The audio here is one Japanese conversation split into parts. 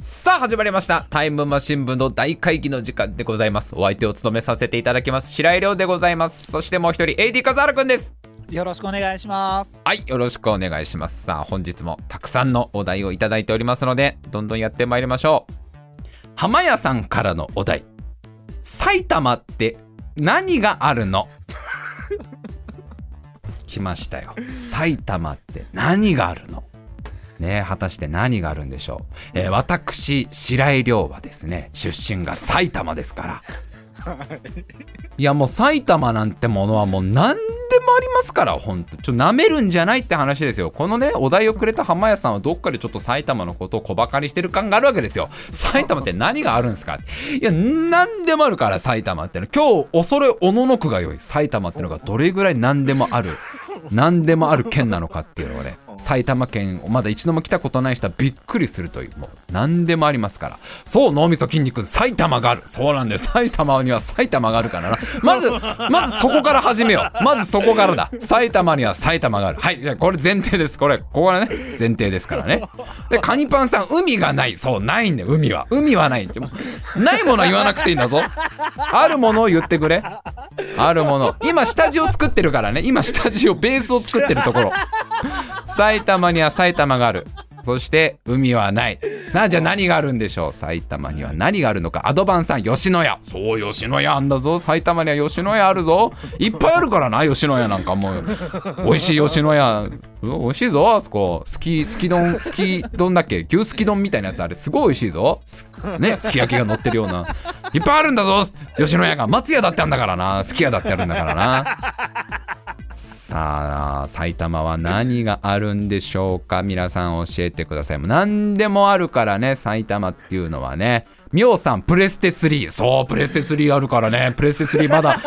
さあ始まりました。タイムマシン部の大会議の時間でございます。お相手を務めさせていただきます。白井亮でございます。そしてもう一人 AD 笠原くんです。よろしくお願いします。はいよろしくお願いします。さあ本日もたくさんのお題をいただいておりますのでどんどんやってまいりましょう。浜屋さんからのお題。埼玉って何があるの？来ましたよ。埼玉って何があるの？ね果たして何があるんでしょう、えー私白井亮はですね出身が埼玉ですから。い。やもう埼玉なんてものはもう何でもありますからほんと。ちょっと舐めるんじゃないって話ですよ。このねお題をくれた浜屋さんはどっかでちょっと埼玉のことを小バカにしてる感があるわけですよ。埼玉って何があるんですか？いや何でもあるから埼玉っての。今日恐れおののくがよい。埼玉ってのがどれぐらい何でもある何でもある県なのかっていうのをね埼玉県をまだ一度も来たことない人はびっくりするというもう何でもありますから。そう脳みそ筋肉埼玉がある。そうなんです。埼玉には埼玉があるからな。まずまずそこから始めよう。まずそこからだ。埼玉には埼玉がある。はいじゃこれ前提です。これここはね。前提ですからね。でカニパンさん海がない。そうないんだよ。海は。海はないって。もないものは言わなくていいんだぞ。あるものを言ってくれ。あるもの。今下地を作ってるからね。今下地をベースを作ってるところ。埼玉には埼玉がある。そして海はない。さあじゃあ何があるんでしょう？埼玉には何があるのか。アドバンさん吉野家。そう吉野家あんだぞ。埼玉には吉野家あるぞ。いっぱいあるからな吉野家なんかもう。美味しい吉野家。美味しいぞあそこ。すきすき丼すき丼だっけ？牛すき丼みたいなやつあれすごい美味しいぞ。ねすき焼きが乗ってるような。いっぱいあるんだぞ吉野家が。松屋だってあんだからな。すき家だってあるんだからな。さあ埼玉は何があるんでしょうか？皆さん教えてください。何でもあるからね埼玉っていうのはね。みょうさんプレステ3そうプレステ3あるからね。プレステ3まだ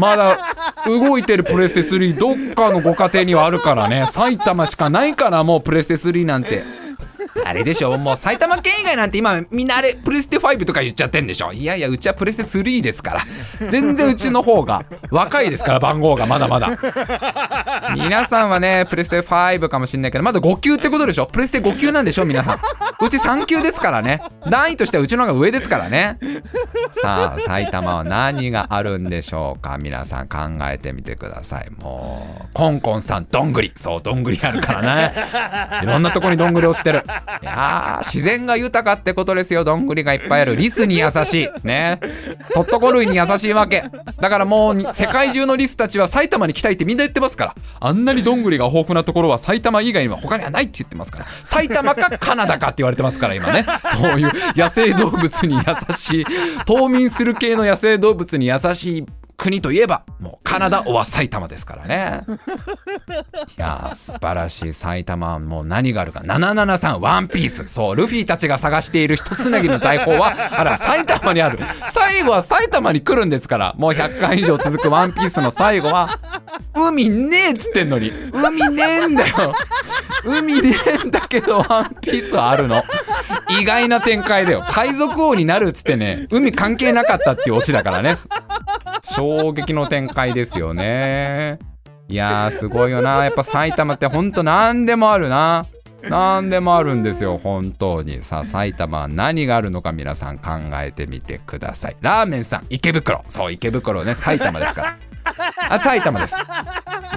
まだ動いてるプレステ3どっかのご家庭にはあるからね。埼玉しかないからもうプレステ3なんて。あれでしょ？もう埼玉県以外なんて今みんなあれプレステ5とか言っちゃってんでしょ？いやいやうちはプレステ3ですから。全然うちの方が若いですから番号がまだまだ。皆さんはねプレステ5かもしんないけどまだ5級ってことでしょ？プレステ5級なんでしょ？皆さん。うち3級ですからね。段位としてはうちの方が上ですからね。さあ埼玉は何があるんでしょうか？皆さん考えてみてください。もうコンコンさんどんぐり。そうどんぐりあるからね。いろんなとこにどんぐり落ちてる。いや自然が豊かってことですよ。どんぐりがいっぱいある。リスに優しい。ね。トットコ類に優しいわけ。だからもう世界中のリスたちは埼玉に来たいってみんな言ってますから。あんなにどんぐりが豊富なところは埼玉以外には他にはないって言ってますから。埼玉かカナダかって言われてますから今ね。そういう野生動物に優しい。冬眠する系の野生動物に優しい国といえばもうカナダおは埼玉ですからね。いやー素晴らしい埼玉。はもう何があるか。773ワンピース。そうルフィたちが探している一つなぎの財宝は あら埼玉にある。最後は埼玉に来るんですからもう100回以上続くワンピースの最後は 海ねえっつってんのに。海ねえんだよ。海ねえんだけどワンピースはあるの。意外な展開だよ。海賊王になるっつってね海関係なかったっていうオチだからね。衝撃の展開ですよね。いやすごいよな。やっぱ埼玉ってほんと何でもあるな。何でもあるんですよ本当に。さあ埼玉は何があるのか皆さん考えてみてください。ラーメンさん池袋。そう池袋ね埼玉ですから。あ埼玉です。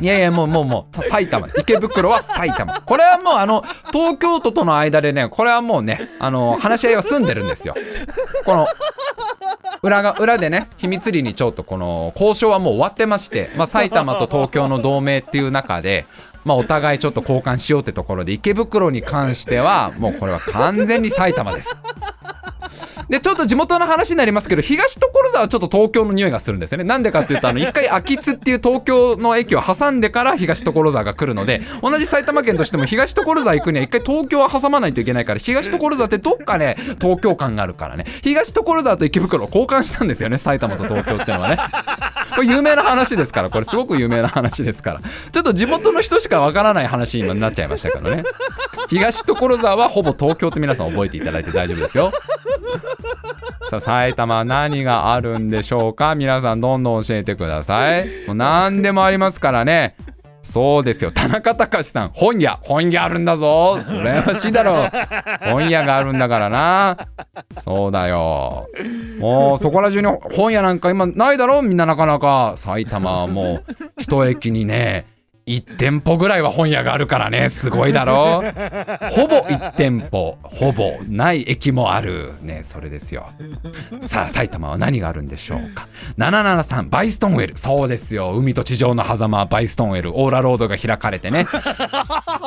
いやいやもうもうもう埼玉。池袋は埼玉。これはもうあの東京都との間でねこれはもうねあの話し合いは済んでるんですよ。この裏が裏でね秘密裏にちょっとこの交渉はもう終わってまして、まあ、埼玉と東京の同盟っていう中で、まあ、お互いちょっと交換しようってところで池袋に関してはもうこれは完全に埼玉です。でちょっと地元の話になりますけど東所沢はちょっと東京の匂いがするんですよね。なんでかっていうとあの一回秋津っていう東京の駅を挟んでから東所沢が来るので同じ埼玉県としても東所沢行くには一回東京は挟まないといけないから東所沢ってどっかね東京感があるからね。東所沢と池袋を交換したんですよね埼玉と東京っていうのはね。これ有名な話ですからこれすごく有名な話ですから。ちょっと地元の人しかわからない話になっちゃいましたからね。東所沢はほぼ東京って皆さん覚えていただいて大丈夫ですよ。さあ埼玉何があるんでしょうか？皆さんどんどん教えてください。もう何でもありますからね。そうですよ。田中隆さん。本屋。本屋あるんだぞ。羨ましいだろ本屋があるんだからな。そうだよ。もうそこら中に本屋なんか今ないだろ？みんななかなか。埼玉はもう一駅にね1店舗ぐらいは本屋があるからね。すごいだろ。ほぼ1店舗。ほぼない駅もあるね。それですよ。さあ埼玉は何があるんでしょうか。773バイストンウェル。そうですよ。海と地上の狭間バイストンウェル。オーラロードが開かれてね。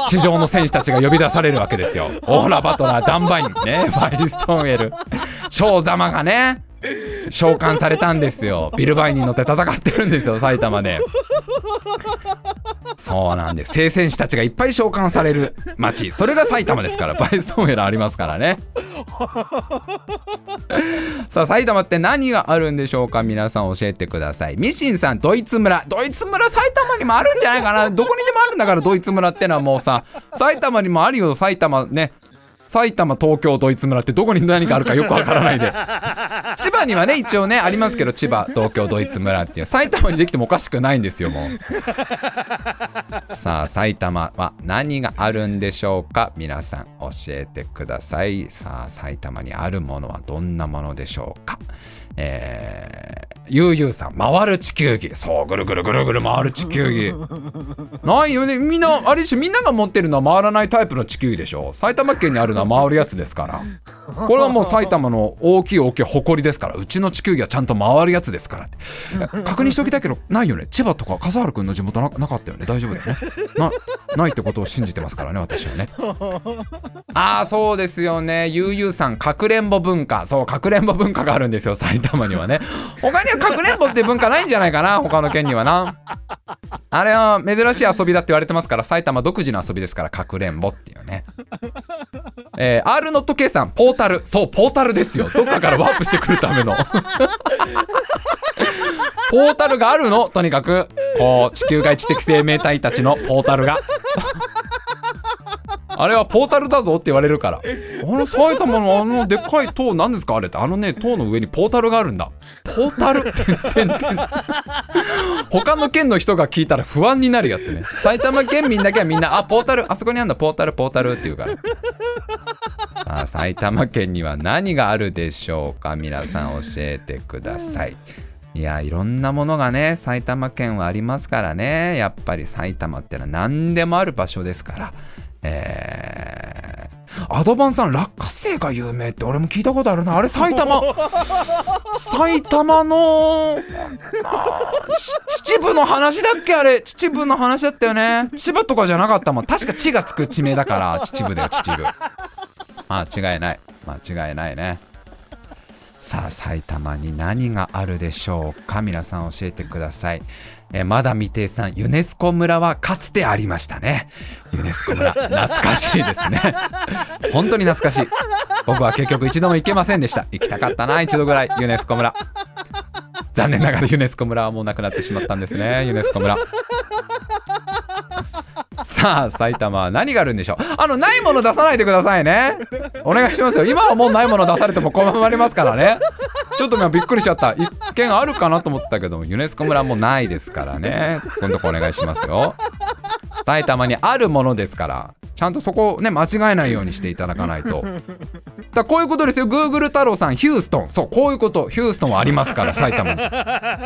地上の戦士たちが呼び出されるわけですよ。オーラバトラーダンバインね。バイストンウェル。小ザマがね召喚されたんですよ。ビルバインに乗って戦ってるんですよ埼玉で。そうなんです。聖戦士たちがいっぱい召喚される街。それが埼玉ですから。バイストンウェルありますからね。さあ埼玉って何があるんでしょうか？皆さん教えてください。ミシンさんドイツ村。ドイツ村埼玉にもあるんじゃないかな。どこにでもあるんだからドイツ村ってのはもうさ埼玉にもあるよ埼玉ね埼玉東京ドイツ村ってどこに何かあるかよくわからないで。千葉にはね一応ねありますけど千葉東京ドイツ村っていう。埼玉にできてもおかしくないんですよもう。さあ埼玉は何があるんでしょうか？皆さん教えてください。さあ埼玉にあるものはどんなものでしょうか？えー、ゆうゆうさん、回る地球儀。そう、ぐるぐるぐるぐる回る地球儀。ないよね。みんな、あれでしょ、みんなが持ってるのは回らないタイプの地球儀でしょ。埼玉県にあるのは回るやつですから。これはもう埼玉の大きい大きい誇りですから。うちの地球儀はちゃんと回るやつですからって。確認しておきたいけど、ないよね。千葉とか笠原くんの地元ななかったよね。大丈夫だよね。な、ないってことを信じてますからね、私はね。ああ、そうですよね。ゆうゆうさん、かくれんぼ文化。そう、かくれんぼ文化があるんですよ、埼玉にはね。他にはかくれんぼって文化ないんじゃないかな、他の県にはな。あれは珍しい遊びだって言われてますから、埼玉独自の遊びですから、かくれんぼっていうね。え、R の時計さん、ポータル。そう、ポータルですよ。どっかからワープしてくるための。ポータルがあるの、とにかく。こう、地球外知的生命体たちのポータルが。あれはポータルだぞって言われるから。あの埼玉のあのでっかい塔何ですか？あれって。あのね、塔の上にポータルがあるんだ。ポータルてんてんてん。他の県の人が聞いたら不安になるやつね。埼玉県民だけはみんな、あ、ポータル、あそこにあるんだ、ポータル、ポータルって言うから。さあ、埼玉県には何があるでしょうか？皆さん教えてください。いやいろんなものがね埼玉県はありますからねやっぱり埼玉ってのは何でもある場所ですからえー、アドバンさん落花生が有名って俺も聞いたことあるな。あれ 埼玉。埼玉の秩父の話だっけ？あれ秩父の話だったよね。千葉とかじゃなかったもん。確か地がつく地名だから秩父だよ秩父。間違いない。間違いないねさあ埼玉に何があるでしょうか？皆さん教えてください。えまだ未定さんユネスコ村はかつてありましたね。ユネスコ村懐かしいですね。本当に懐かしい。僕は結局一度も行けませんでした。行きたかったな一度ぐらい。ユネスコ村。残念ながらユネスコ村はもうなくなってしまったんですね。ユネスコ村。さあ埼玉は何があるんでしょう？あのないもの出さないでくださいね。お願いしますよ。今はもうないもの出されても困りますからね。ちょっと今びっくりしちゃった。一見あるかなと思ったけどユネスコ村もないですからね。今度お願いしますよ。埼玉にあるものですから。ちゃんとそこをね間違えないようにしていただかないと。だこういうことですよ。Google 太郎さんヒューストン。そうこういうことヒューストンはありますから埼玉に。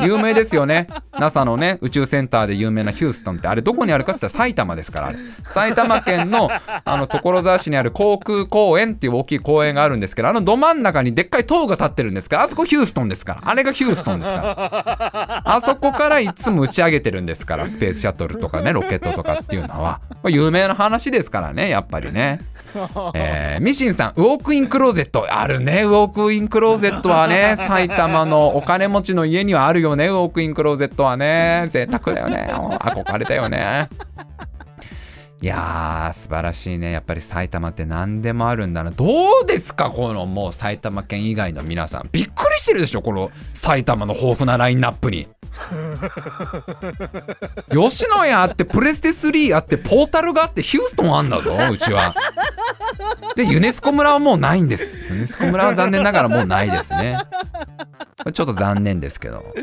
有名ですよね。NASA のね宇宙センターで有名なヒューストンってあれどこにあるかって言ったら埼玉ですから埼玉県のあの所沢市にある航空公園っていう大きい公園があるんですけどあのど真ん中にでっかい塔が立ってるんですからあそこヒューストンですから。あれがヒューストンですから。あそこからいつも打ち上げてるんですからスペースシャトルとかねロケットとかっていうのは。有名な話ですから。ねやっぱりね。えー、ミシンさんウォークインクローゼット。あるねウォークインクローゼットはね。埼玉のお金持ちの家にはあるよねウォークインクローゼットはね。贅沢だよね。憧れたよね。いやー素晴らしいね。やっぱり埼玉って何でもあるんだな。どうですかこのもう埼玉県以外の皆さん。びっくりしてるでしょこの埼玉の豊富なラインナップに 吉野家あってプレステ3あってポータルがあってヒューストンあんだぞうちは。でユネスコ村はもうないんです。ユネスコ村は残念ながらもうないですね。ちょっと残念ですけど。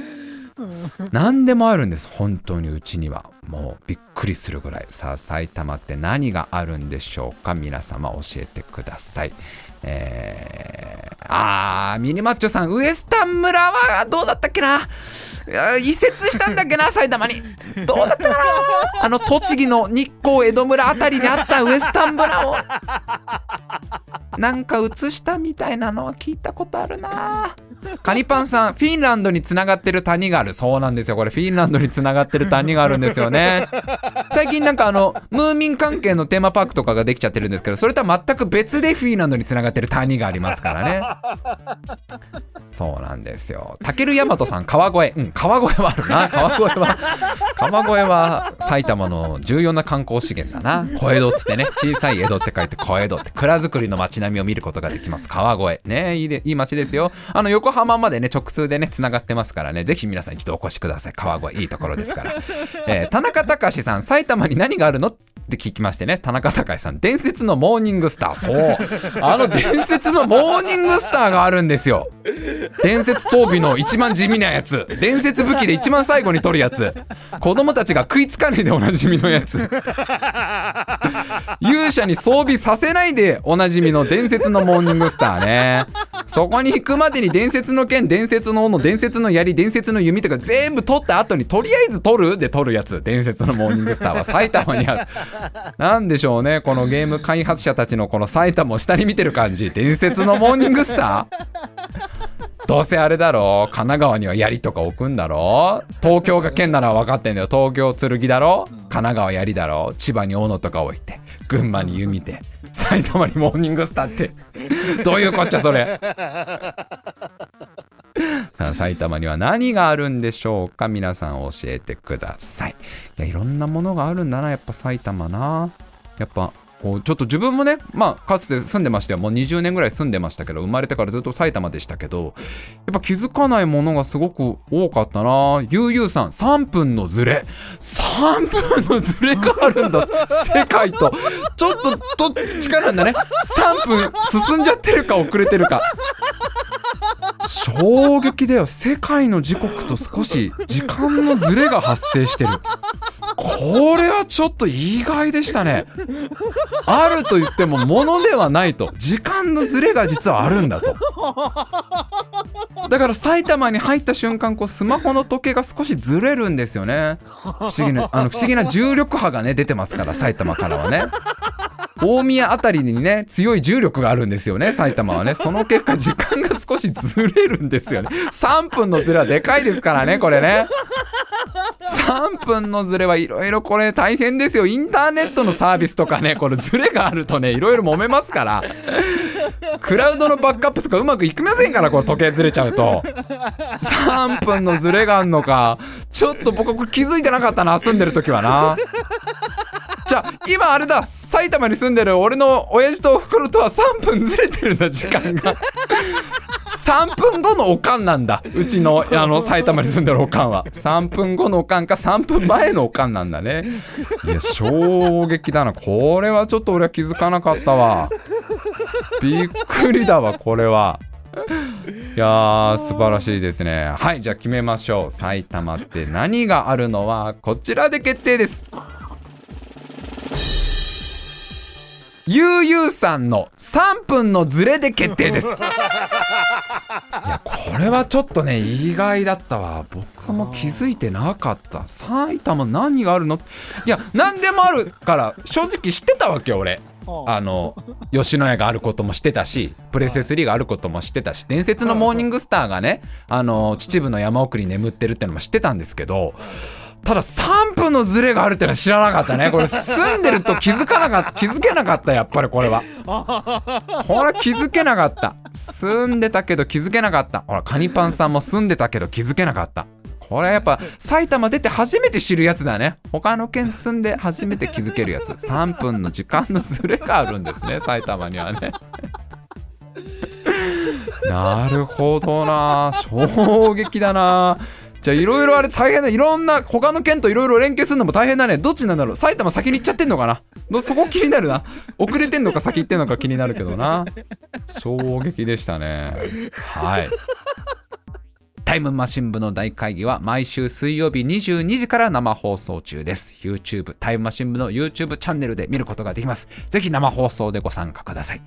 何でもあるんです本当にうちには。もうびっくりするぐらい。さあ埼玉って何があるんでしょうか？皆様教えてください。えー、あーミニマッチョさんウエスタン村はどうだったっけな？移設したんだっけな 埼玉に。どうだったかな？あの栃木の日光江戸村あたりにあったウエスタン村を。なんか移したみたいなのは聞いたことあるな。カニパンさんフィンランドにつながってる谷がある。そうなんですよ。これフィンランドにつながってる谷があるんですよね。最近なんかあのムーミン関係のテーマパークとかができちゃってるんですけどそれとは全く別でフィンランドにつながってる谷がありますからね。そうなんですよ。たけるやまとさん川越。うん川越はあるな。川越は川越は埼玉の重要な観光資源だな。小江戸っつってね小さい江戸って書いて小江戸って蔵造りの街並みを見ることができます。川越。ねいいでいい街ですよ。あの横浜までね直通でねつながってますからね。ぜひ皆さん一度お越しください。川越いいところですから、えー、田中隆さん埼玉に何があるの？って聞きましてね田中隆さん伝説のモーニングスター。そう。あの伝説のモーニングスターがあるんですよ。伝説装備の一番地味なやつ。伝説武器で一番最後に取るやつ。子供たちが食いつかねえでおなじみのやつ勇者に装備させないでおなじみの伝説のモーニングスターね。そこに行くまでに伝説の剣伝説の斧伝説の槍伝説の弓とか全部取った後にとりあえず取る？で取るやつ。伝説のモーニングスターは埼玉にある。なんでしょうねこのゲーム開発者たちのこの埼玉を下に見てる感じ。伝説のモーニングスター？どうせあれだろ神奈川には槍とか置くんだろ東京が県なら分かってんだよ。東京剣だろ神奈川槍だろ千葉に斧とか置いて。群馬に弓で埼玉にモーニングスターって。どういうこっちゃそれ。さあ埼玉には何があるんでしょうか？皆さん教えてください。いやいろんなものがあるんだな。やっぱ埼玉な。やっぱこうちょっと自分もねまあかつて住んでましたよもう20年ぐらい住んでましたけど生まれてからずっと埼玉でしたけどやっぱ気づかないものがすごく多かったな。ゆうゆうさん3分のズレ。3分のズレがあるんだ。世界と。ちょっとどっちかなんだね。3分進んじゃってるか遅れてるか。衝撃だよ。世界の時刻と少し時間のズレが発生してる。これはちょっと意外でしたね。あると言ってもものではないと。時間のズレが実はあるんだと。だから埼玉に入った瞬間こうスマホの時計が少しずれるんですよね。不思議なあの不思議な重力波がね出てますから埼玉からはね。大宮あたりにね強い重力があるんですよね埼玉はね。その結果時間が少しずれるんですよね。3分のズレはでかいですからねこれね。3分のズレはいろいろこれ大変ですよ。インターネットのサービスとかねこれズレがあるとねいろいろ揉めますから。クラウドのバックアップとかうまくいきませんからこれ時計ずれちゃうと。3分のズレがあんのか。ちょっと僕気づいてなかったな住んでる時はな。じゃあ今あれだ埼玉に住んでる俺の親父とおふくろとは3分ずれてるんだ時間が。3分後のおかんなんだうちのあの埼玉に住んでるおかんは。3分後のおかんか3分前のおかんなんだね。いや衝撃だな。これはちょっと俺は気づかなかったわ。びっくりだわこれは。いやー素晴らしいですね。はいじゃあ決めましょう。埼玉って何があるのはこちらで決定です。ゆうゆうさんの3分のズレで決定です。いやこれはちょっとね意外だったわ。僕も気づいてなかった。埼玉何があるの？いや何でもあるから正直知ってたわけよ俺。あの吉野家があることも知ってたしプレステ3があることも知ってたし伝説のモーニングスターがねあの秩父の山奥に眠ってるってのも知ってたんですけどただ3分のズレがあるってのは知らなかったね。これ住んでると気づかなかった気づけなかったやっぱりこれは。これ気づけなかった。住んでたけど気づけなかった。ほらカニパンさんも住んでたけど気づけなかった。これやっぱ埼玉出て初めて知るやつだね。他の県住んで初めて気づけるやつ。3分の時間のズレがあるんですね埼玉にはね。なるほどな。衝撃だな。じゃあいろいろあれ大変だ。いろんな他の県といろいろ連携するのも大変だね。どっちなんだろう。埼玉先に行っちゃってんのかな。そこ気になるな。遅れてんのか先行ってんのか気になるけどな。衝撃でしたね。はい。タイムマシン部の大会議は毎週水曜日22時から生放送中です。YouTube タイムマシン部の YouTube チャンネルで見ることができます。ぜひ生放送でご参加ください。